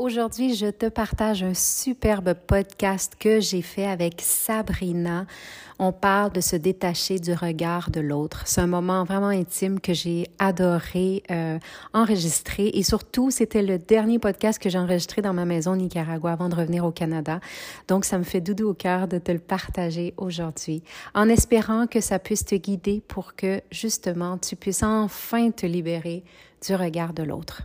Aujourd'hui, je te partage un superbe podcast que j'ai fait avec Sabrina. On parle de se détacher du regard de l'autre. C'est un moment vraiment intime que j'ai adoré euh, enregistrer et surtout, c'était le dernier podcast que j'ai enregistré dans ma maison au Nicaragua avant de revenir au Canada. Donc, ça me fait doudou au cœur de te le partager aujourd'hui en espérant que ça puisse te guider pour que justement tu puisses enfin te libérer du regard de l'autre.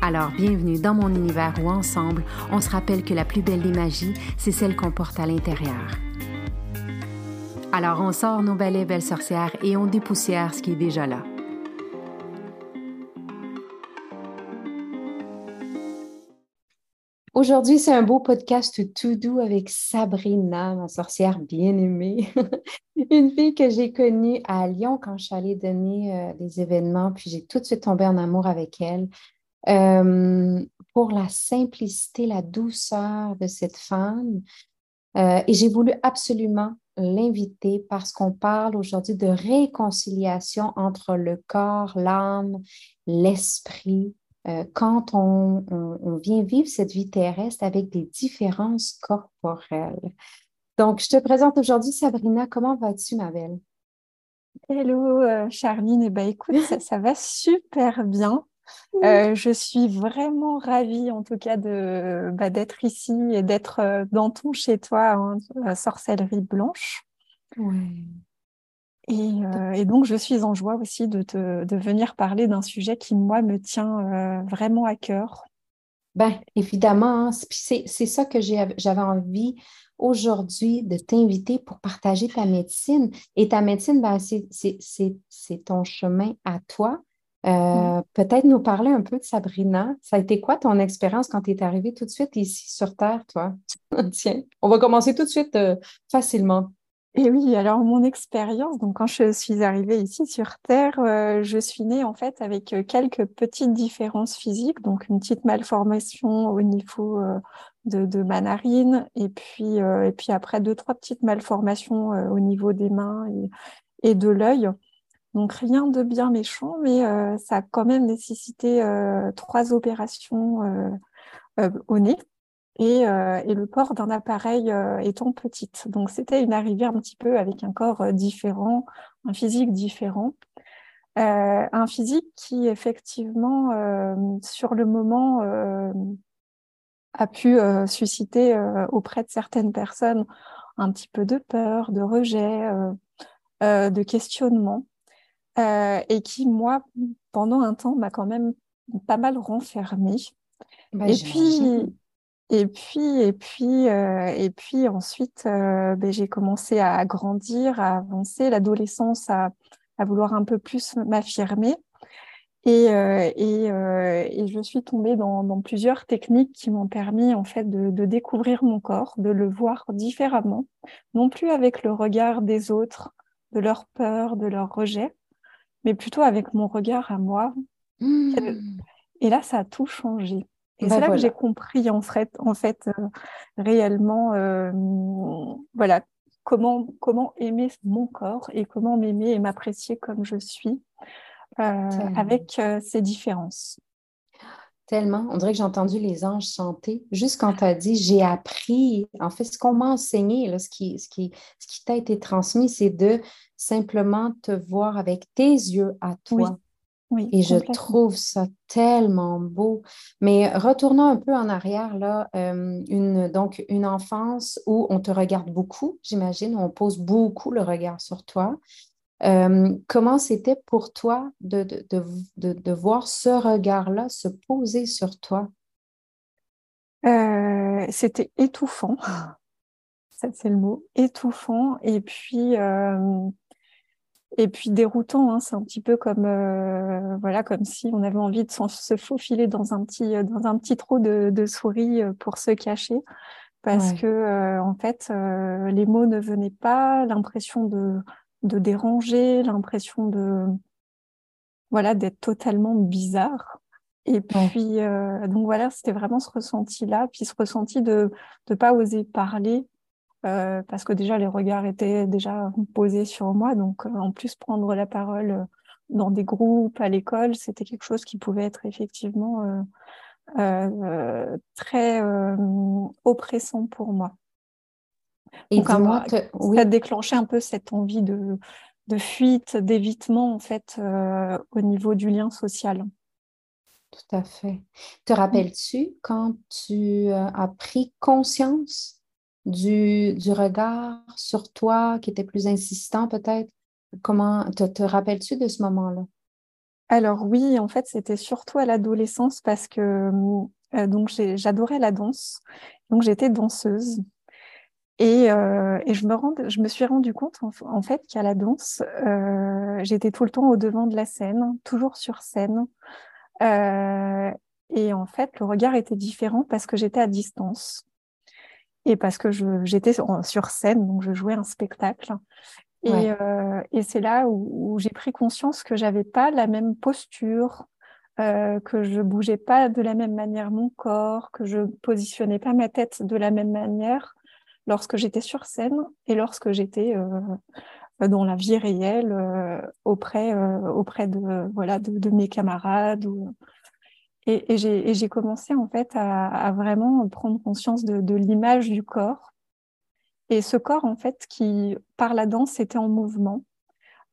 Alors, bienvenue dans mon univers où ensemble, on se rappelle que la plus belle des magies, c'est celle qu'on porte à l'intérieur. Alors, on sort nos balais belles sorcières et on dépoussière ce qui est déjà là. Aujourd'hui, c'est un beau podcast tout doux avec Sabrina, ma sorcière bien-aimée. Une fille que j'ai connue à Lyon quand je suis allée donner euh, des événements, puis j'ai tout de suite tombé en amour avec elle. Euh, pour la simplicité, la douceur de cette femme. Euh, et j'ai voulu absolument l'inviter parce qu'on parle aujourd'hui de réconciliation entre le corps, l'âme, l'esprit, euh, quand on, vient vivre cette vie terrestre avec des différences corporelles. Donc, je te présente aujourd'hui Sabrina. Comment vas-tu, ma belle? Hello, Charline. Eh ben, écoute, ça, va super bien. Euh, je suis vraiment ravie, en tout cas, de bah, d'être ici et d'être euh, dans ton chez toi, hein, sorcellerie blanche. Et, euh, et, donc, je suis en joie aussi de, te, de venir parler d'un sujet qui, moi, me tient vraiment à cœur. Ben, évidemment, hein, c'est ça que j'avais envie aujourd'hui de t'inviter pour partager ta médecine. Et ta médecine, ben, c'est ton chemin à toi. Euh, peut-être nous parler un peu de Sabrina. Ça a été quoi ton expérience quand tu es arrivée tout de suite ici sur Terre, toi? Tiens, on va commencer tout de suite euh, facilement. Et oui, alors mon expérience, donc quand je suis arrivée ici sur Terre, euh, je suis née en fait avec quelques petites différences physiques, donc une petite malformation au niveau de, ma narine, et puis, et puis après deux, trois petites malformations au niveau des mains et de l'œil. Donc rien de bien méchant, mais euh, ça a quand même nécessité euh, trois opérations euh, au nez et, le port d'un appareil étant petite. Donc c'était une arrivée un petit peu avec un corps différent, un physique différent. un physique qui effectivement, sur le moment, a pu susciter auprès de certaines personnes un petit peu de peur, de rejet, de questionnement. Euh, et qui, moi, pendant un temps, m'a quand même pas mal renfermée. Bah, et, puis, et puis, et puis, euh, et puis ensuite, euh, ben, j'ai commencé à grandir, à avancer, l'adolescence à, à, vouloir un peu plus m'affirmer. Et, et, et, je suis tombée dans, dans plusieurs techniques qui m'ont permis en fait de, de, découvrir mon corps, de le voir différemment, non plus avec le regard des autres, de leur peur, de leur rejet, mais plutôt avec mon regard à moi. Mmh. Et là, ça a tout changé. Et bah, c'est là que j'ai compris en fait, en fait euh, réellement, euh, voilà, comment, comment aimer mon corps et comment m'aimer et m'apprécier comme je suis euh, avec ces différences. Tellement. On dirait que j'ai entendu les anges chanter. Juste quand tu as dit j'ai appris, en fait, ce qu'on m'a enseigné, là, ce qui, ce qui, ce qui t'a été transmis, c'est de simplement te voir avec tes yeux à toi. et je trouve ça tellement beau. Mais retournons un peu en arrière, là, euh, une, donc une enfance où on te regarde beaucoup, j'imagine, on pose beaucoup le regard sur toi. Euh, comment c'était pour toi de, de, voir ce regard-là se poser sur toi? Euh, c'était étouffant. Ça, c'est le mot, étouffant. Et puis, et puis déroutant, hein, c'est un petit peu comme euh, voilà, comme si on avait envie de se faufiler dans un petit euh, dans un petit trou de, de souris euh, pour se cacher, parce que en fait les mots ne venaient pas, l'impression de de déranger, l'impression de voilà d'être totalement bizarre. Et puis donc voilà, c'était vraiment ce ressenti-là, puis ce ressenti de ne pas oser parler euh, parce que déjà les regards étaient déjà posés sur moi. Donc euh, en plus prendre la parole euh, dans des groupes à l'école, c'était quelque chose qui pouvait être effectivement très oppressant pour moi. Et Donc, moi, ça a déclenché un peu cette envie de, de fuite, d'évitement en fait au niveau du lien social. Tout à fait. Te rappelles-tu quand tu as pris conscience du, regard sur toi qui était plus insistant peut-être? Comment te, te rappelles-tu de ce moment-là? Alors oui, en fait, c'était surtout à l'adolescence parce que euh, donc j'adorais la danse. Donc j'étais danseuse. Et, euh, et je, me rend, je me suis rendu compte en, fait qu'à la danse, euh, j'étais tout le temps au devant de la scène, toujours sur scène. et en fait, le regard était différent parce que j'étais à distance et parce que j'étais sur scène, donc je jouais un spectacle. Et, euh, et c'est là où, j'ai pris conscience que j'avais pas la même posture, euh, que je bougeais pas de la même manière mon corps, que je positionnais pas ma tête de la même manière lorsque j'étais sur scène et lorsque j'étais euh, dans la vie réelle euh, auprès euh, auprès de voilà de, mes camarades et, j'ai commencé en fait à, vraiment prendre conscience de, l'image du corps. Et ce corps, en fait, qui, par la danse, était en mouvement,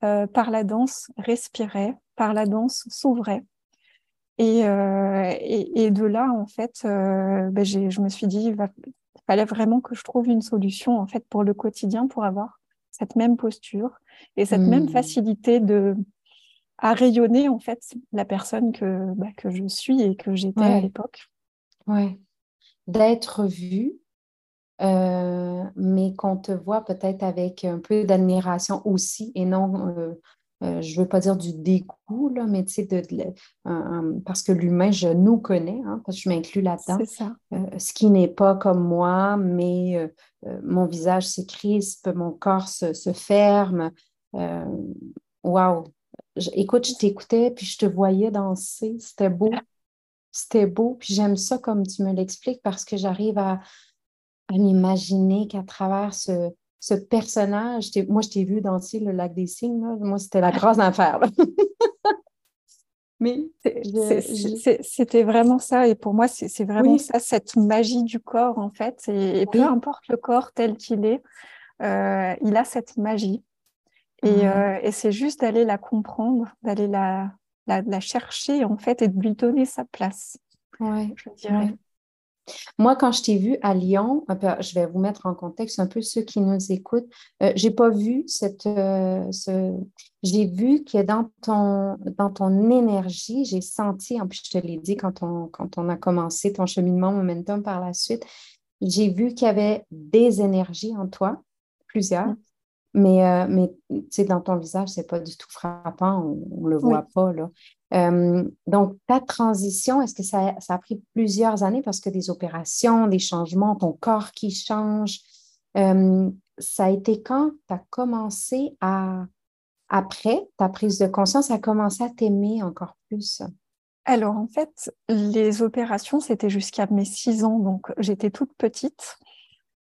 euh, par la danse, respirait, par la danse, s'ouvrait. Et, euh, et, de là, en fait, euh, ben je me suis dit, il fallait vraiment que je trouve une solution, en fait, pour le quotidien, pour avoir cette même posture et cette même mmh. facilité de, à rayonner en fait la personne que, bah, que je suis et que j'étais à l'époque. Ouais. D'être vue, euh, mais qu'on te voit peut-être avec un peu d'admiration aussi et non, euh, euh, je ne veux pas dire du dégoût, là, mais tu sais, de, parce que l'humain, je nous connais, hein, parce que je m'inclus là-dedans. C'est ça. ce qui n'est pas comme moi, mais mon visage se crispe, mon corps se, se ferme. Waouh, écoute, je t'écoutais, puis je te voyais danser. C'était beau. C'était beau. Puis j'aime ça comme tu me l'expliques parce que j'arrive à, m'imaginer qu'à travers ce, personnage, moi, je t'ai vu danser le lac des signes. Moi, c'était la grâce d'enfer. Mais c'était vraiment ça. Et pour moi, c'est vraiment ça, cette magie du corps, en fait. Et, peu importe le corps tel qu'il est, euh, il a cette magie. Euh, et, c'est juste d'aller la comprendre, d'aller la, la, chercher en fait et de lui donner sa place. Ouais, je dirais. Moi, quand je t'ai vu à Lyon, je vais vous mettre en contexte un peu ceux qui nous écoutent. Euh, j'ai pas vu cette, euh, ce... j'ai vu que dans ton, dans ton énergie, j'ai senti, en plus je te l'ai dit quand on, quand on a commencé ton cheminement momentum par la suite, j'ai vu qu'il y avait des énergies en toi, plusieurs, mm. Mais, euh, mais dans ton visage, c'est pas du tout frappant, on ne le voit pas. Là. Euh, donc, ta transition, est-ce que ça, a pris plusieurs années parce que des opérations, des changements, ton corps qui change? Euh, ça a été quand tu as commencé à, après ta prise de conscience, à commencer à t'aimer encore plus? Alors, en fait, les opérations, c'était jusqu'à mes six ans, donc j'étais toute petite.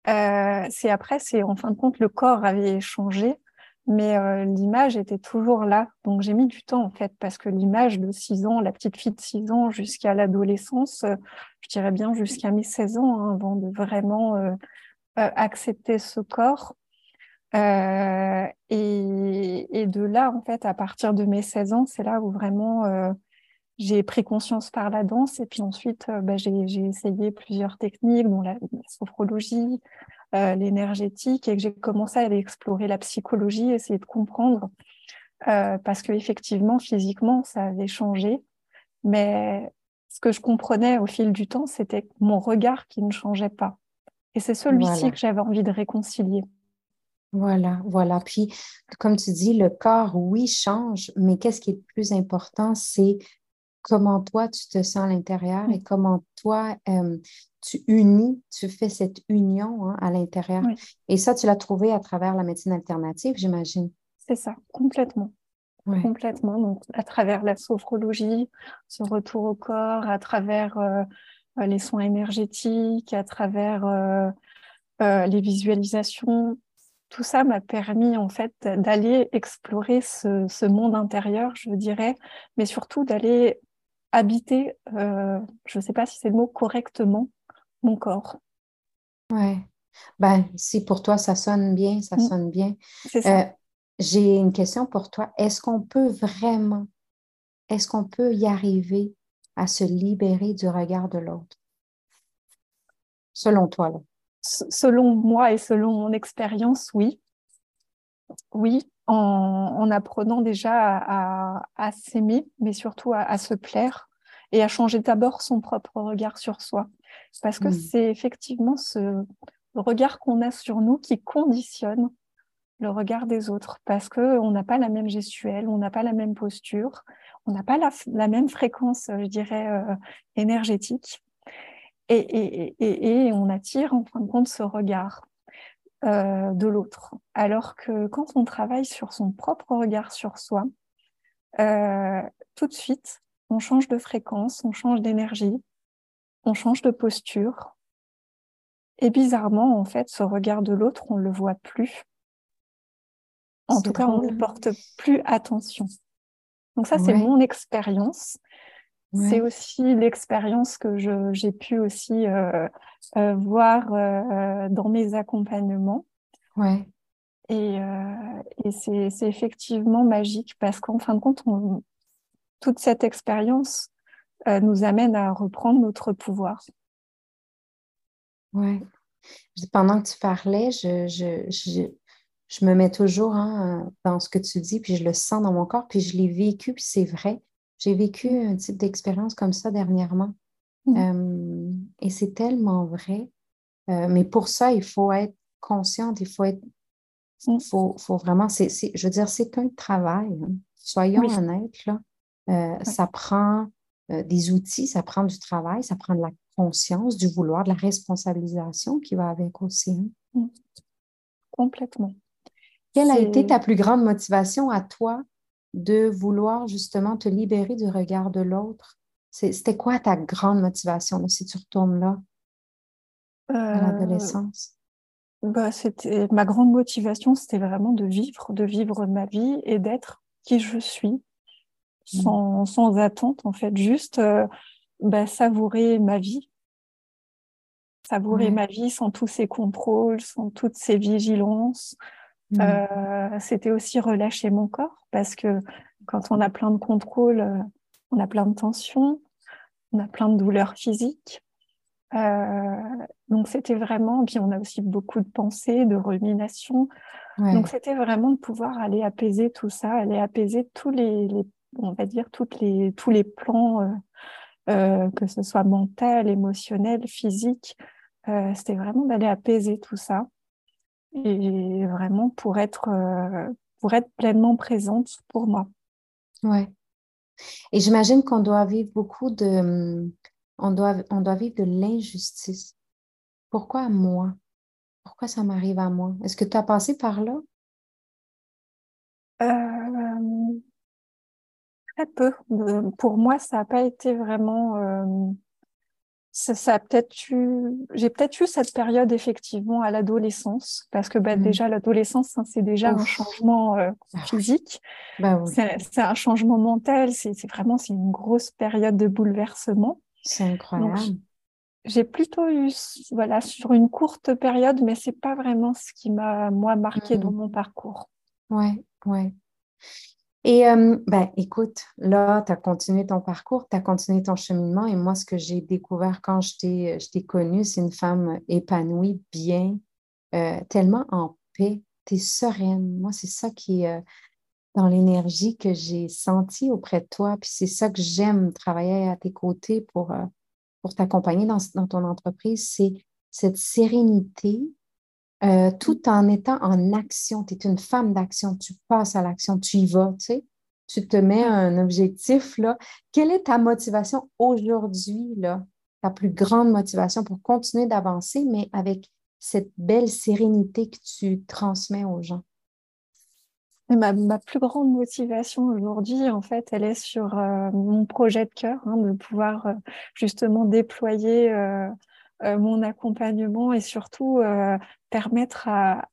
Euh, c'est après, c'est en fin de compte, le corps avait changé, mais euh, l'image était toujours là. Donc j'ai mis du temps en fait, parce que l'image de 6 ans, la petite fille de 6 ans jusqu'à l'adolescence, euh, je dirais bien jusqu'à mes 16 ans, hein, avant de vraiment accepter ce corps. Et, de là, en fait, à partir de mes 16 ans, c'est là où vraiment euh, j'ai pris conscience par la danse. Et puis ensuite, euh, bah, j'ai essayé plusieurs techniques, dont la, sophrologie, euh, l'énergétique, et que j'ai commencé à aller explorer la psychologie, essayer de comprendre. parce que effectivement, physiquement, ça avait changé. Mais ce que je comprenais au fil du temps, c'était mon regard qui ne changeait pas. Et c'est celui-ci que j'avais envie de réconcilier. Voilà, voilà. Puis, comme tu dis, le corps, oui, change, mais qu'est-ce qui est le plus important, c'est comment toi, tu te sens à l'intérieur et comment toi, euh, tu unis, tu fais cette union hein, à l'intérieur. Et ça, tu l'as trouvé à travers la médecine alternative, j'imagine. C'est ça, complètement. Complètement. Donc, à travers la sophrologie, ce retour au corps, à travers euh, euh, les soins énergétiques, à travers les visualisations, tout ça m'a permis en fait d'aller explorer ce, monde intérieur, je dirais, mais surtout d'aller habiter, euh, je ne sais pas si c'est le mot, correctement mon corps. Ouais. Ben, si pour toi ça sonne bien, ça mm. sonne bien. Euh, j'ai une question pour toi. Est-ce qu'on peut vraiment, est-ce qu'on peut y arriver à se libérer du regard de l'autre? Selon toi, là selon moi et selon mon expérience, oui. Oui, en, apprenant déjà à, s'aimer, mais surtout à, se plaire et à changer d'abord son propre regard sur soi. Parce que hmm. c'est effectivement ce regard qu'on a sur nous qui conditionne le regard des autres. Parce qu'on n'a pas la même gestuelle, on n'a pas la même posture, on n'a pas la, même fréquence, je dirais, euh, énergétique et, on attire en fin de compte ce regard euh, de l'autre. Alors que quand on travaille sur son propre regard sur soi, euh, tout de suite, on change de fréquence, on change d'énergie, on change de posture. Et bizarrement, en fait, ce regard de l'autre, on ne le voit plus. En tout cas, on ne porte plus attention. Donc ça, c'est mon expérience. C'est aussi l'expérience que j'ai pu aussi euh, euh, voir euh, dans mes accompagnements. Ouais. Et, et c'est effectivement magique parce qu'en fin de compte, toute cette expérience nous amène à reprendre notre pouvoir. Ouais. Pendant que tu parlais, je, je, je, je me mets toujours hein, dans ce que tu dis, puis je le sens dans mon corps, puis je l'ai vécu, puis c'est vrai. J'ai vécu un type d'expérience comme ça dernièrement. Mm. Euh, et c'est tellement vrai. Euh, mais pour ça, il faut être consciente, il faut être. Il mm. faut, faut, vraiment. je veux dire, c'est un travail. Hein. Soyons honnêtes, là. Euh, ça prend des outils, ça prend du travail, ça prend de la conscience, du vouloir, de la responsabilisation qui va avec aussi. Hein. Complètement. Quelle a été ta plus grande motivation à toi de vouloir justement te libérer du regard de l'autre? C'était quoi ta grande motivation si tu retournes là, à euh, l'adolescence? Bah, c'était ma grande motivation, c'était vraiment de vivre, de vivre ma vie et d'être qui je suis, mmh. sans, sans, attente en fait, juste euh, bah, savourer ma vie, savourer ma vie sans tous ces contrôles, sans toutes ces vigilances, Mmh. Euh, c'était aussi relâcher mon corps parce que quand on a plein de contrôle, euh, on a plein de tensions, on a plein de douleurs physiques. Euh, donc c'était vraiment, puis on a aussi beaucoup de pensées, de ruminations. Donc c'était vraiment de pouvoir aller apaiser tout ça, aller apaiser tous les, on va dire toutes les, tous les plans, que ce soit mental, émotionnel, physique. c'était vraiment d'aller apaiser tout ça et vraiment pour être, euh, pour être pleinement présente pour moi. Ouais. Et j'imagine qu'on doit vivre beaucoup de, on doit, on doit vivre de l'injustice. Pourquoi moi? Pourquoi ça m'arrive à moi? Est-ce que tu as passé par là? Euh, très peu. Pour moi, ça n'a pas été vraiment ça, peut-être eu, j'ai peut-être eu cette période effectivement à l'adolescence, parce que bah, mmh. déjà l'adolescence, hein, c'est déjà un changement euh, ah physique, bah c'est un changement mental, c'est vraiment c'est une grosse période de bouleversement. C'est incroyable. J'ai plutôt eu, voilà, sur une courte période, mais c'est pas vraiment ce qui m'a moi marqué dans mmh. mon parcours. Ouais, ouais. Et euh, ben, écoute, là, tu as continué ton parcours, tu as continué ton cheminement. Et moi, ce que j'ai découvert quand je t'ai connue, c'est une femme épanouie, bien, euh, tellement en paix. Tu es sereine. Moi, c'est ça qui est euh, dans l'énergie que j'ai sentie auprès de toi. Puis c'est ça que j'aime travailler à tes côtés pour, pour t'accompagner dans, dans ton entreprise. C'est cette sérénité, euh, tout en étant en action. Tu es une femme d'action, tu passes à l'action, tu y vas, tu sais. Tu te mets un objectif, là. Quelle est ta motivation aujourd'hui, là? Ta plus grande motivation pour continuer d'avancer, mais avec cette belle sérénité que tu transmets aux gens? Ma, ma, plus grande motivation aujourd'hui, en fait, elle est sur euh, mon projet de cœur, hein, de pouvoir euh, justement déployer mon accompagnement et surtout euh, permettre à,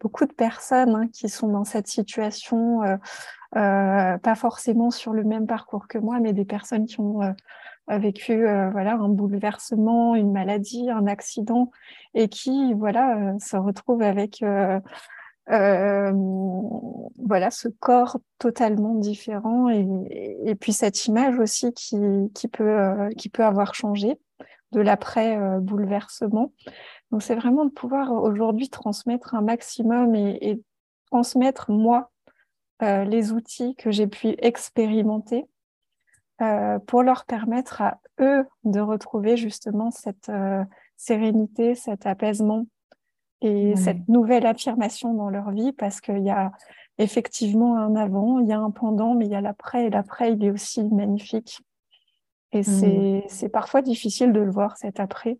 beaucoup de personnes hein, qui sont dans cette situation, euh, pas forcément sur le même parcours que moi, mais des personnes qui ont vécu voilà un bouleversement, une maladie, un accident et qui voilà se retrouvent avec voilà ce corps totalement différent et, puis cette image aussi qui peut avoir changé de l'après-bouleversement. Donc, c'est vraiment de pouvoir aujourd'hui transmettre un maximum et, transmettre, moi, euh, les outils que j'ai pu expérimenter euh, pour leur permettre à eux de retrouver justement cette euh, sérénité, cet apaisement et cette nouvelle affirmation dans leur vie parce qu'il y a effectivement un avant, il y a un pendant, mais il y a l'après et l'après, il est aussi magnifique. Et mmh. c'est parfois difficile de le voir cet après.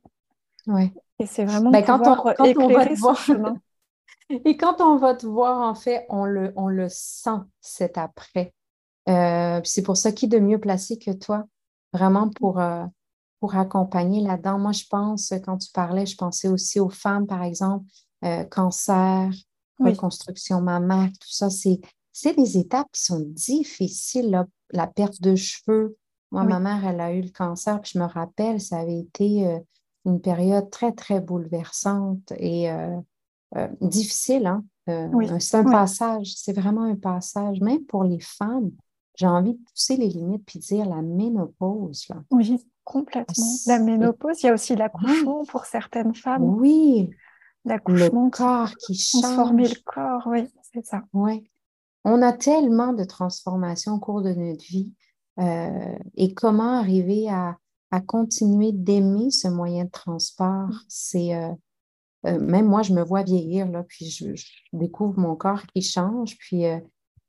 Ouais. Et c'est vraiment bah, de quand on, quand on va te voir, chemin. Et quand on va te voir, en fait, on le, on le sent cet après. Euh, c'est pour ça qui de mieux placé que toi, vraiment pour, euh, pour accompagner là-dedans? Moi, je pense, quand tu parlais, je pensais aussi aux femmes, par exemple, euh, cancer, reconstruction mammaire, tout ça. C'est des étapes qui sont difficiles, la perte de cheveux, moi, ma mère, elle a eu le cancer, puis je me rappelle, ça avait été euh, une période très, très bouleversante et euh, euh, difficile. Hein? C'est un passage, c'est vraiment un passage. Même pour les femmes, j'ai envie de pousser les limites puis dire la ménopause. Là. Oui, complètement. La ménopause, il y a aussi l'accouchement pour certaines femmes. Oui. L'accouchement. Le corps qui change. Transformer le corps, oui, c'est ça. Oui. On a tellement de transformations au cours de notre vie. Euh, et comment arriver à, continuer d'aimer ce moyen de transport? Mm. C'est euh, euh, même moi, je me vois vieillir, là, puis je, découvre mon corps qui change, puis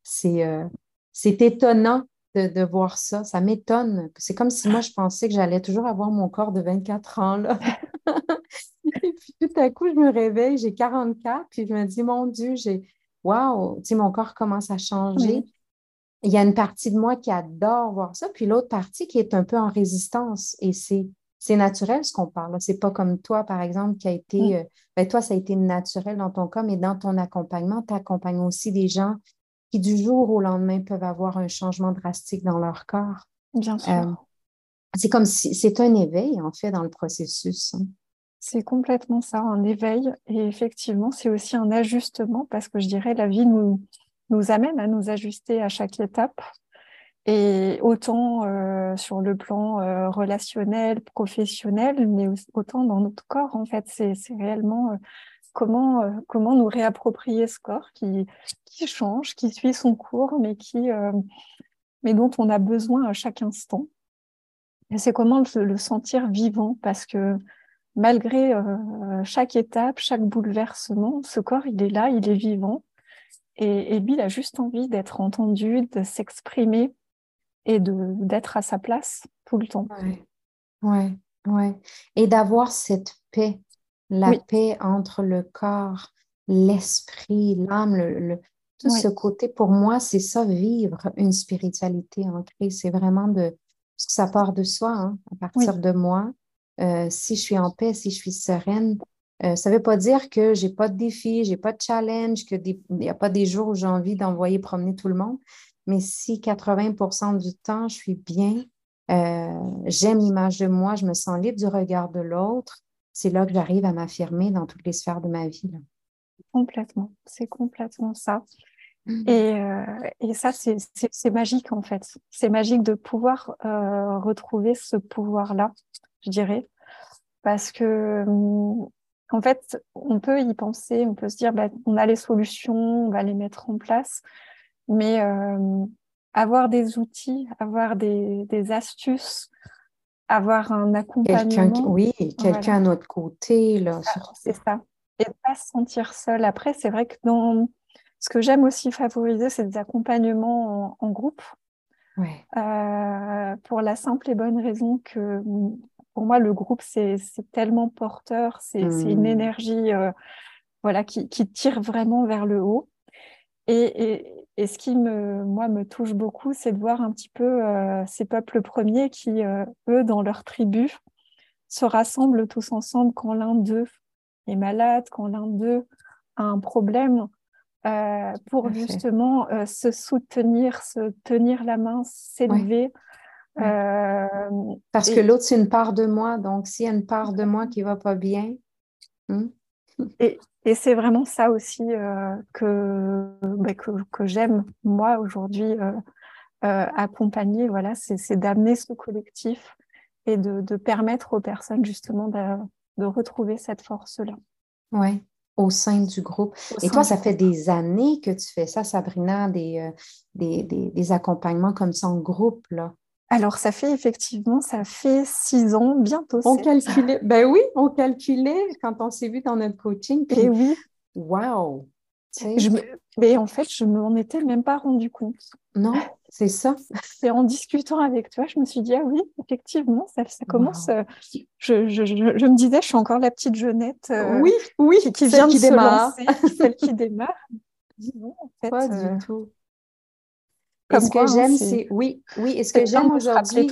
c'est étonnant de, voir ça. Ça m'étonne. C'est comme si moi, je pensais que j'allais toujours avoir mon corps de 24 ans. Là. et puis tout à coup, je me réveille, j'ai 44, puis je me dis, mon Dieu, j'ai. Waouh, mon corps commence à changer il y a une partie de moi qui adore voir ça, puis l'autre partie qui est un peu en résistance. Et c'est, c'est naturel ce qu'on parle. C'est pas comme toi, par exemple, qui a été. Mm. Euh, ben, toi, ça a été naturel dans ton cas, mais dans ton accompagnement, tu accompagnes aussi des gens qui, du jour au lendemain, peuvent avoir un changement drastique dans leur corps. Bien sûr. Euh, c'est comme si c'est un éveil, en fait, dans le processus. Hein. C'est complètement ça, un éveil. Et effectivement, c'est aussi un ajustement parce que je dirais la vie nous, nous amène à nous ajuster à chaque étape. Et autant euh, sur le plan euh, relationnel, professionnel, mais autant dans notre corps, en fait, c'est réellement euh, comment, comment nous réapproprier ce corps qui, qui change, qui suit son cours, mais, qui, mais dont on a besoin à chaque instant. C'est comment le, sentir vivant, parce que malgré chaque étape, chaque bouleversement, ce corps, il est là, il est vivant. Et, lui, il a juste envie d'être entendu, de s'exprimer et d'être à sa place tout le temps. Oui, ouais, ouais. Et d'avoir cette paix, la paix entre le corps, l'esprit, l'âme, le, tout ce côté. Pour moi, c'est ça, vivre une spiritualité ancrée. C'est vraiment de. Parce que ça part de soi, hein, à partir de moi. Euh, si je suis en paix, si je suis sereine, euh, ça ne veut pas dire que je n'ai pas de défi, je n'ai pas de challenge, qu'il n'y a pas des jours où j'ai envie d'envoyer promener tout le monde. Mais si 80% du temps, je suis bien, euh, j'aime l'image de moi, je me sens libre du regard de l'autre, c'est là que j'arrive à m'affirmer dans toutes les sphères de ma vie. Complètement, c'est complètement ça. Mm. Et, et, ça, c'est magique en fait. C'est magique de pouvoir retrouver ce pouvoir-là, je dirais. Parce que hum, en fait, on peut y penser, on peut se dire, bah, on a les solutions, on va les mettre en place, mais euh, avoir des outils, avoir des, astuces, avoir un accompagnement. oui, quelqu'un à notre côté. là. C'est ça. Et pas se sentir seul. Après, c'est vrai que dans ce que j'aime aussi favoriser, c'est des accompagnements en, groupe. Euh, pour la simple et bonne raison que pour moi, le groupe, c'est tellement porteur, c'est une mmh. énergie euh, voilà, qui, tire vraiment vers le haut. Et, ce qui, me, moi, me touche beaucoup, c'est de voir un petit peu euh, ces peuples premiers qui, euh, eux, dans leur tribu, se rassemblent tous ensemble quand l'un d'eux est malade, quand l'un d'eux a un problème, pour justement se soutenir, se tenir la main, s'élever. Euh, Parce que l'autre, c'est une part de moi. Donc, s'il y a une part de moi qui ne va pas bien. Hmm? Et, c'est vraiment ça aussi euh, ben, que, que, j'aime, moi, aujourd'hui, euh, accompagner. Voilà, c'est d'amener ce collectif et de, permettre aux personnes, justement, de, retrouver cette force-là. Oui, au sein du groupe. et toi, ça fait des années que tu fais ça, Sabrina, des, des, des accompagnements comme ça en groupe, là. Alors, ça fait effectivement, ça fait six ans, bientôt. On calculait, ben oui, on calculait quand on s'est vu dans notre coaching. Et oui. Wow! Mais en fait, je ne m'en étais même pas rendu compte. Non, c'est ça. C'est en discutant avec toi, je me suis dit, ah oui, effectivement, ça, commence. Euh, je, me disais, je suis encore la petite jeunette. Euh, oui, oui, qui, vient de démarre. se lancer, celle qui démarre. Non, en fait, pas du euh, tout ce que j'aime, c'est oui, oui. Et ce que j'aime aujourd'hui,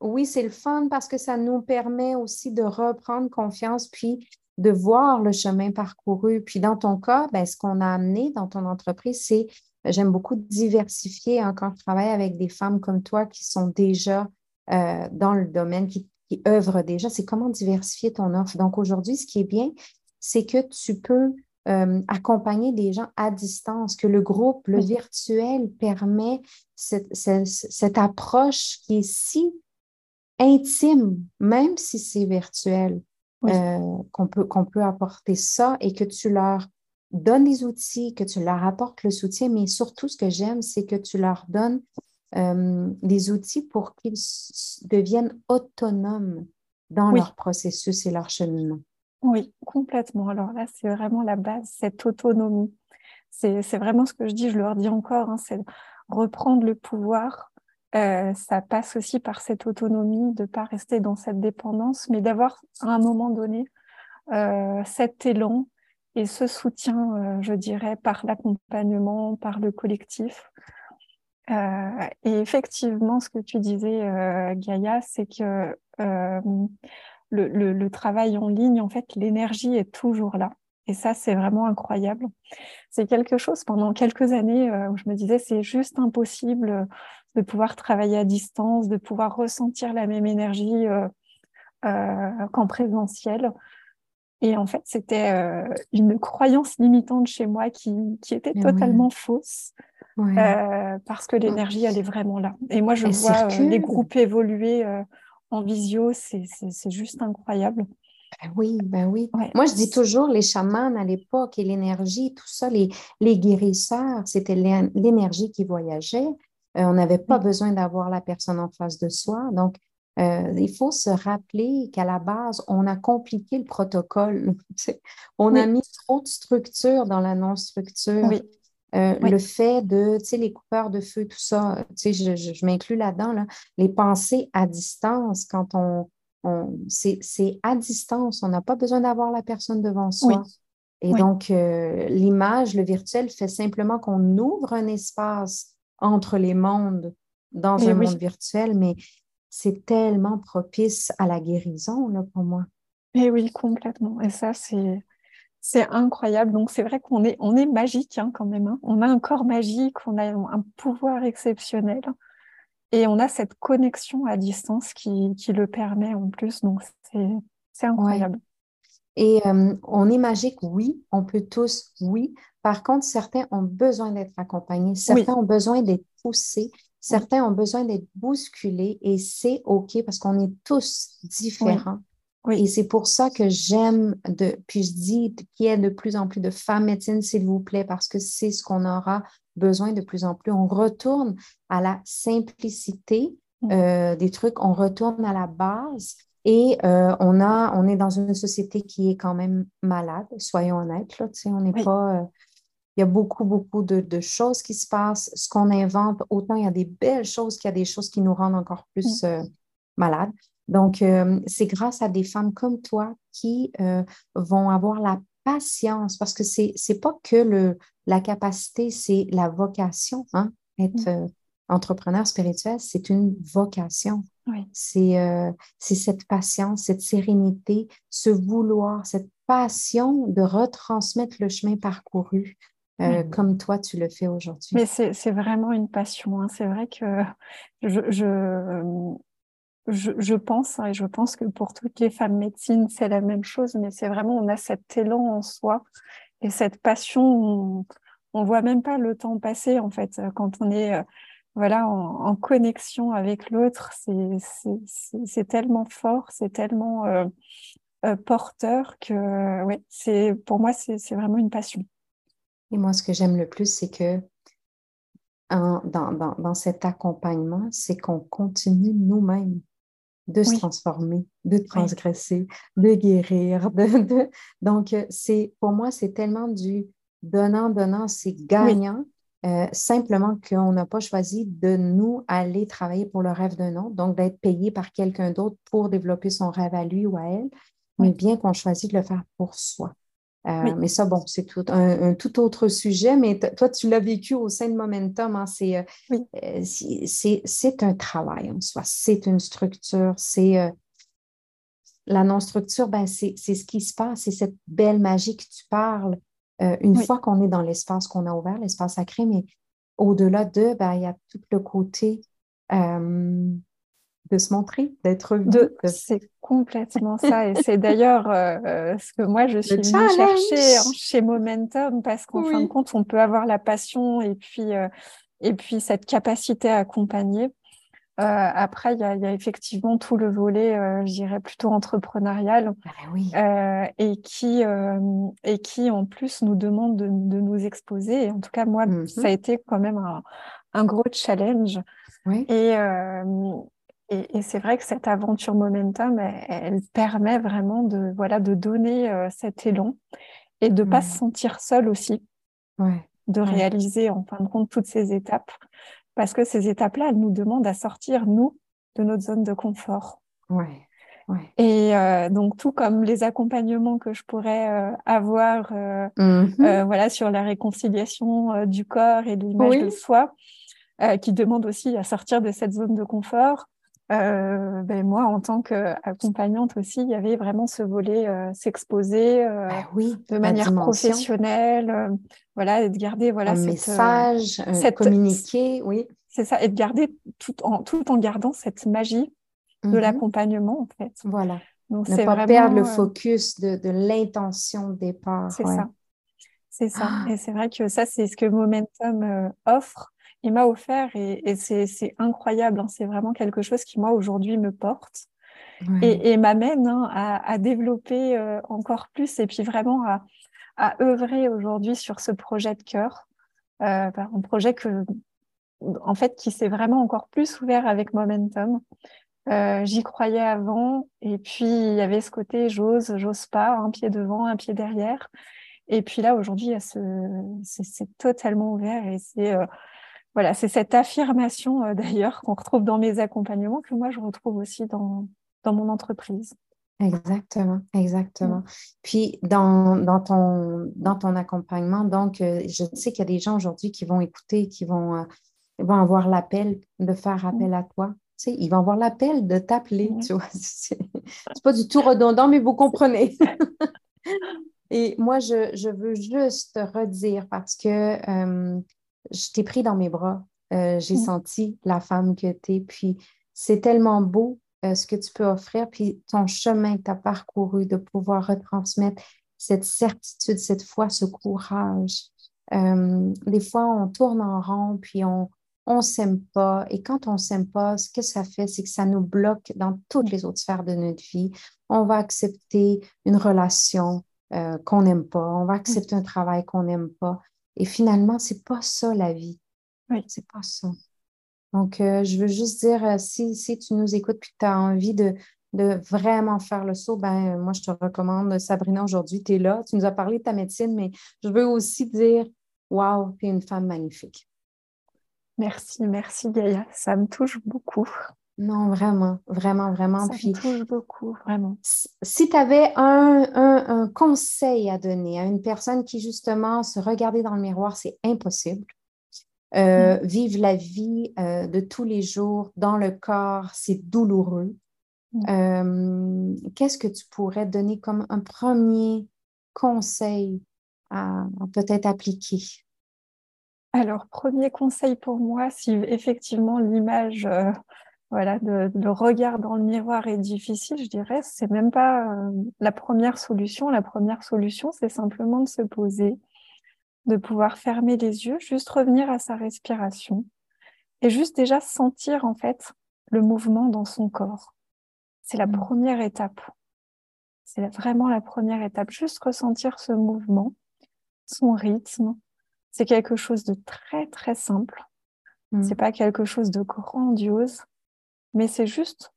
oui, c'est le fun parce que ça nous permet aussi de reprendre confiance, puis de voir le chemin parcouru. Puis dans ton cas, ben, ce qu'on a amené dans ton entreprise, c'est j'aime beaucoup diversifier hein, quand je travaille avec des femmes comme toi qui sont déjà euh, dans le domaine, qui, qui œuvrent déjà. C'est comment diversifier ton offre. Donc aujourd'hui, ce qui est bien, c'est que tu peux euh, accompagner des gens à distance, que le groupe, le virtuel permet cette, approche qui est si intime, même si c'est virtuel, euh, qu'on peut, qu'on peut apporter ça et que tu leur donnes des outils, que tu leur apportes le soutien, mais surtout ce que j'aime, c'est que tu leur donnes euh, des outils pour qu'ils deviennent autonomes dans leur processus et leur cheminement. Oui, complètement. Alors là, c'est vraiment la base, cette autonomie. C'est vraiment ce que je dis, je leur dis encore, hein, c'est reprendre le pouvoir. Euh, ça passe aussi par cette autonomie, de ne pas rester dans cette dépendance, mais d'avoir à un moment donné euh, cet élan et ce soutien, euh, je dirais, par l'accompagnement, par le collectif. et effectivement, ce que tu disais, Gaïa, c'est que le, travail en ligne, en fait, l'énergie est toujours là. Et ça, c'est vraiment incroyable. C'est quelque chose pendant quelques années euh, où je me disais, c'est juste impossible de pouvoir travailler à distance, de pouvoir ressentir la même énergie euh, euh, qu'en présentiel. Et en fait, c'était une croyance limitante chez moi qui, était totalement fausse. parce que l'énergie, elle est vraiment là. Et moi, je vois les groupes évoluer en visio, c'est juste incroyable. Ben oui, ben oui. Moi, je dis toujours, les chamans à l'époque et l'énergie, tout ça, les, les guérisseurs, c'était l'énergie qui voyageait. Euh, on n'avait pas besoin d'avoir la personne en face de soi. Donc, euh, il faut se rappeler qu'à la base, on a compliqué le protocole. on a mis trop de structure dans la non-structure. Oui. Euh, le fait de, tu sais, les coupeurs de feu, tout ça, tu sais, je, m'inclus là-dedans, là, les pensées à distance, quand on, on c'est à distance, on n'a pas besoin d'avoir la personne devant soi. Et donc, euh, l'image, le virtuel fait simplement qu'on ouvre un espace entre les mondes dans un monde virtuel, mais c'est tellement propice à la guérison, là, pour moi. Et oui, complètement. Et ça, c'est c'est incroyable. Donc, c'est vrai qu'on est, on est magique hein, quand même. Hein. On a un corps magique, on a un pouvoir exceptionnel et on a cette connexion à distance qui, qui le permet en plus. Donc, c'est incroyable. Et euh, on est magique, oui, on peut tous, oui, Par contre, certains ont besoin d'être accompagnés, certains ont besoin d'être poussés, certains ont besoin d'être bousculés et c'est OK parce qu'on est tous différents. Et c'est pour ça que j'aime de, puis je dis qu'il y ait de plus en plus de femmes médecines, s'il vous plaît, parce que c'est ce qu'on aura besoin de plus en plus. On retourne à la simplicité mm. euh, des trucs, on retourne à la base et euh, on, a, on est dans une société qui est quand même malade, soyons honnêtes. Là, on n'est pas. Euh, il y a beaucoup, beaucoup de, choses qui se passent. Ce qu'on invente, autant il y a des belles choses qu'il y a des choses qui nous rendent encore plus mm. malades. Donc, c'est grâce à des femmes comme toi qui vont avoir la patience, parce que c'est n'est pas que le, la capacité, c'est la vocation. Hein? Être mm. euh, entrepreneur spirituel, c'est une vocation. Euh, c'est cette patience, cette sérénité, ce vouloir, cette passion de retransmettre le chemin parcouru. Euh, comme toi, tu le fais aujourd'hui. Mais c'est vraiment une passion. Hein. C'est vrai que je, je, je, pense, hein, et je pense que pour toutes les femmes médecines, c'est la même chose, mais c'est vraiment, on a cet élan en soi et cette passion, on, ne voit même pas le temps passer, en fait, quand on est, euh, voilà, en, connexion avec l'autre, c'est tellement fort, c'est tellement euh, euh, porteur que, ouais, c'est, pour moi, c'est vraiment une passion. Et moi, ce que j'aime le plus, c'est que dans, dans, dans, cet accompagnement, c'est qu'on continue nous-mêmes de se transformer, de transgresser, de guérir. De, Donc, euh, c'est pour moi, c'est tellement du donnant, donnant, c'est gagnant. Euh, simplement qu'on n'a pas choisi de nous aller travailler pour le rêve d'un autre, donc d'être payé par quelqu'un d'autre pour développer son rêve à lui ou à elle, mais bien qu'on choisit de le faire pour soi. Euh, mais ça, bon, c'est tout un, tout autre sujet, mais toi, tu l'as vécu au sein de Momentum. Hein, euh, euh, c'est un travail en soi, c'est une structure, c'est la non-structure, ben, c'est ce qui se passe, c'est cette belle magie que tu parles. une fois qu'on est dans l'espace qu'on a ouvert, l'espace sacré, mais au-delà de, ben, il y a tout le côté de se montrer, d'être vu. C'est complètement ça. Et c'est d'ailleurs euh, euh, ce que moi, je suis venue chercher chez Momentum, parce qu'en fin de compte, on peut avoir la passion et puis, euh, et puis cette capacité à accompagner. après, il y, a effectivement tout le volet, je dirais, plutôt entrepreneurial ah et, qui, et qui, en plus, nous demande de, nous exposer. Et en tout cas, moi, ça a mm-hmm. été quand même un, un gros challenge. Oui. Et, et, c'est vrai que cette aventure momentum, elle, permet vraiment de, voilà, de donner euh, cet élan et de ne pas se sentir seule aussi, de réaliser en fin de compte toutes ces étapes. Parce que ces étapes-là, elles nous demandent à sortir, nous, de notre zone de confort. Ouais. Et euh, donc, tout comme les accompagnements que je pourrais euh, avoir mm-hmm. voilà, sur la réconciliation du corps et de l'image de soi, qui demandent aussi à sortir de cette zone de confort, euh, ben moi, en tant qu'accompagnante aussi, il y avait vraiment ce volet euh, s'exposer euh, ben oui, de manière professionnelle, voilà, et de garder voilà un cette, message, cette, communiquer, oui. C'est ça, et de garder tout en tout en gardant cette magie de mm-hmm. l'accompagnement en fait. Voilà. Donc ne pas perdre le focus de, de l'intention de départ. C'est ça. C'est ça. Ah! Et c'est vrai que ça, c'est ce que Momentum offre il m'a offert et, c'est incroyable. Hein. C'est vraiment quelque chose qui, moi, aujourd'hui, me porte et, m'amène hein, à, développer euh, encore plus et puis vraiment à, œuvrer aujourd'hui sur ce projet de cœur. Euh, un projet que, en fait, qui s'est vraiment encore plus ouvert avec Momentum. Euh, j'y croyais avant et puis il y avait ce côté j'ose, j'ose pas, un pied devant, un pied derrière. Et puis là, aujourd'hui, c'est totalement ouvert et c'est voilà, c'est cette affirmation euh, d'ailleurs qu'on retrouve dans mes accompagnements que moi je retrouve aussi dans, dans mon entreprise. Exactement, exactement. Mm. Puis dans, dans, ton, dans ton accompagnement, donc euh, je sais qu'il y a des gens aujourd'hui qui vont écouter, qui vont, euh, vont avoir l'appel de faire mm. appel à toi. Tu sais, ils vont avoir l'appel de t'appeler, mm. tu vois. C'est pas du tout redondant, mais vous comprenez. Et moi, je, je, veux juste redire parce que je t'ai pris dans mes bras. Euh, j'ai mm. senti la femme que tu es. Puis c'est tellement beau euh, ce que tu peux offrir, puis ton chemin que tu as parcouru, de pouvoir retransmettre cette certitude, cette foi, ce courage Euh, des fois, on tourne en rond, puis on on s'aime pas. Et quand on s'aime pas, ce que ça fait, c'est que ça nous bloque dans toutes les autres sphères de notre vie. On va accepter une relation qu'on n'aime pas. On va accepter un travail qu'on n'aime pas. Et finalement, c'est pas ça la vie. Oui. C'est pas ça. Donc, euh, je veux juste dire, euh, si, si tu nous écoutes et que tu as envie de, de vraiment faire le saut, ben, moi, je te recommande, Sabrina, aujourd'hui, tu es là. Tu nous as parlé de ta médecine, mais je veux aussi dire, wow, tu es une femme magnifique. Merci, merci Gaïa. Ça me touche beaucoup. Non, vraiment, vraiment, vraiment. Ça me touche beaucoup, vraiment. Si tu avais un, un, conseil à donner à une personne qui, justement, se regarder dans le miroir, c'est impossible. Euh, mm. Vivre la vie euh, de tous les jours dans le corps, c'est douloureux. Mm. Euh, qu'est-ce que tu pourrais donner comme un premier conseil à, peut-être appliquer? Alors, premier conseil pour moi, si effectivement l'image, voilà, de, le regard dans le miroir est difficile, je dirais, c'est même pas la première solution. La première solution, c'est simplement de se poser, de pouvoir fermer les yeux, juste revenir à sa respiration et juste déjà sentir en fait le mouvement dans son corps. C'est la mmh. première étape. C'est vraiment la première étape. Juste ressentir ce mouvement, son rythme. C'est quelque chose de très très simple. Mmh. C'est pas quelque chose de grandiose, mais c'est juste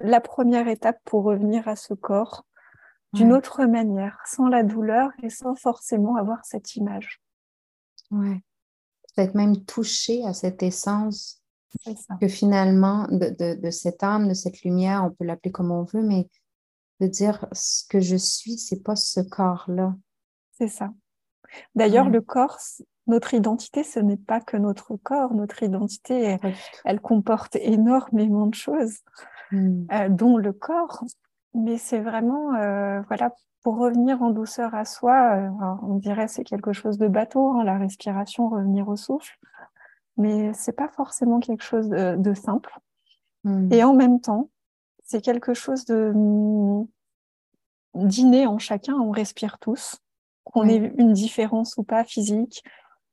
la première étape pour revenir à ce corps d'une autre manière, sans la douleur et sans forcément avoir cette image. Ouais. Peut-être même toucher à cette essence que finalement, de, de, cette âme, de cette lumière, on peut l'appeler comme on veut, mais de dire ce que je suis, c'est pas ce corps-là. C'est ça. D'ailleurs, le corps, notre identité, ce n'est pas que notre corps. Notre identité, elle, comporte énormément de choses, hmm. euh, dont le corps mais c'est vraiment, euh, voilà, pour revenir en douceur à soi, euh, on dirait c'est quelque chose de bateau, hein, la respiration, revenir au souffle, mais c'est pas forcément quelque chose de, simple. Hmm. Et en même temps, c'est quelque chose de hmm, d'inné en chacun, on respire tous, qu'on ait une différence ou pas physique,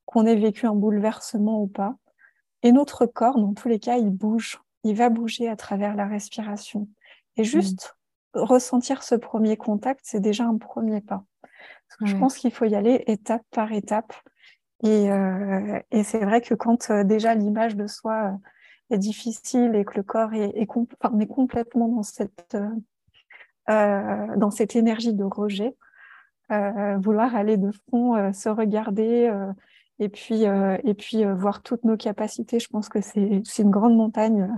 qu'on ait vécu un bouleversement ou pas. Et notre corps, dans tous les cas, il bouge, il va bouger à travers la respiration. Et hmm. juste ressentir ce premier contact, c'est déjà un premier pas. Je pense qu'il faut y aller étape par étape. Et, euh, et c'est vrai que quand euh, déjà l'image de soi euh, est difficile et que le corps est, est, enfin, est complètement dans cette, dans cette énergie de rejet, vouloir aller de front, se regarder et puis, et puis voir toutes nos capacités, je pense que c'est une grande montagne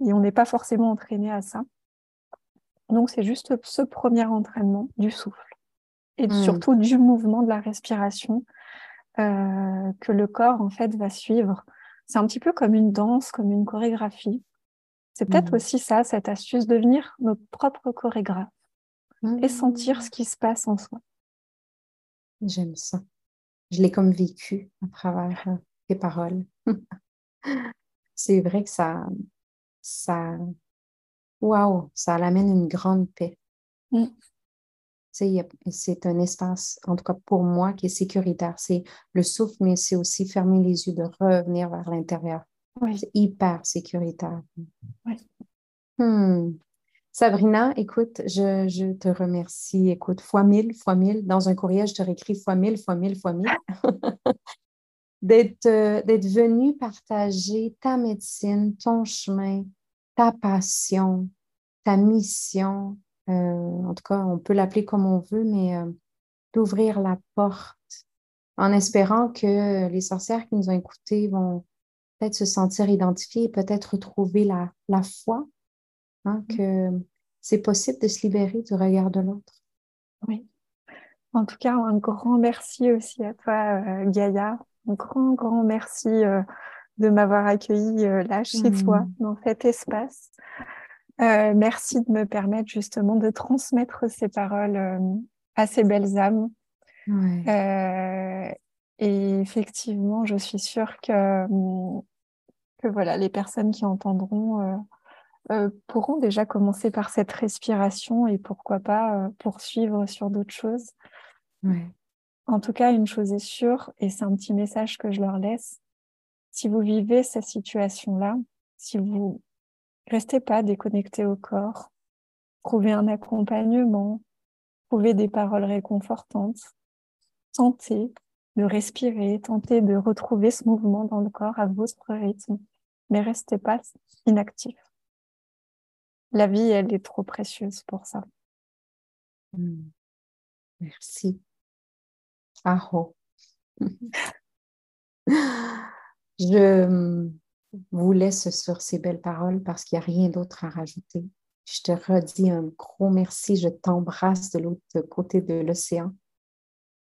et on n'est pas forcément entraîné à ça. Donc, c'est juste ce premier entraînement du souffle et hmm. surtout du mouvement de la respiration euh, que le corps, en fait, va suivre. C'est un petit peu comme une danse, comme une chorégraphie. C'est peut-être hmm. aussi ça, cette astuce, devenir notre propre chorégraphe et sentir ce qui se passe en soi. J'aime ça. Je l'ai comme vécu à travers euh, tes paroles. C'est vrai que ça, ça Waouh, ça l'amène une grande paix. Mm. C'est un espace, en tout cas pour moi, qui est sécuritaire. C'est le souffle, mais c'est aussi fermer les yeux, de revenir vers l'intérieur. C'est hyper sécuritaire. Hmm. Sabrina, écoute, je, te remercie. Écoute, fois mille, fois mille. Dans un courriel, je te réécris fois mille, fois mille, fois mille. d'être euh, venue partager ta médecine, ton chemin, ta passion, ta mission, euh, en tout cas, on peut l'appeler comme on veut, mais euh, d'ouvrir la porte en espérant que les sorcières qui nous ont écoutés vont peut-être se sentir identifiées peut-être retrouver la foi, hein, mmh. que c'est possible de se libérer du regard de l'autre. Oui. En tout cas, un grand merci aussi à toi, euh, Gaïa. Un grand, grand merci de m'avoir accueilli là chez toi, mmh. dans cet espace. Euh, merci de me permettre justement de transmettre ces paroles euh, à ces belles âmes. Euh, et effectivement, je suis sûre que, que voilà, les personnes qui entendront pourront déjà commencer par cette respiration et pourquoi pas poursuivre sur d'autres choses. En tout cas, une chose est sûre, et c'est un petit message que je leur laisse, si vous vivez cette situation-là, si vous restez pas déconnecté au corps, trouvez un accompagnement, trouvez des paroles réconfortantes, tentez de respirer, tentez de retrouver ce mouvement dans le corps à votre rythme, mais restez pas inactif. La vie, elle est trop précieuse pour ça. Hmm. Merci. Aho. Je vous laisse sur ces belles paroles parce qu'il n'y a rien d'autre à rajouter. Je te redis un gros merci. Je t'embrasse de l'autre côté de l'océan.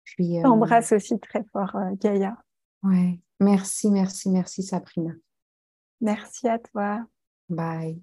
Puis. Euh, T'embrasse aussi très fort, euh, Gaïa. Ouais. Merci, merci, merci, Sabrina. Merci à toi. Bye.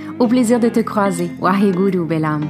Au plaisir de te croiser. Waheguru Belam.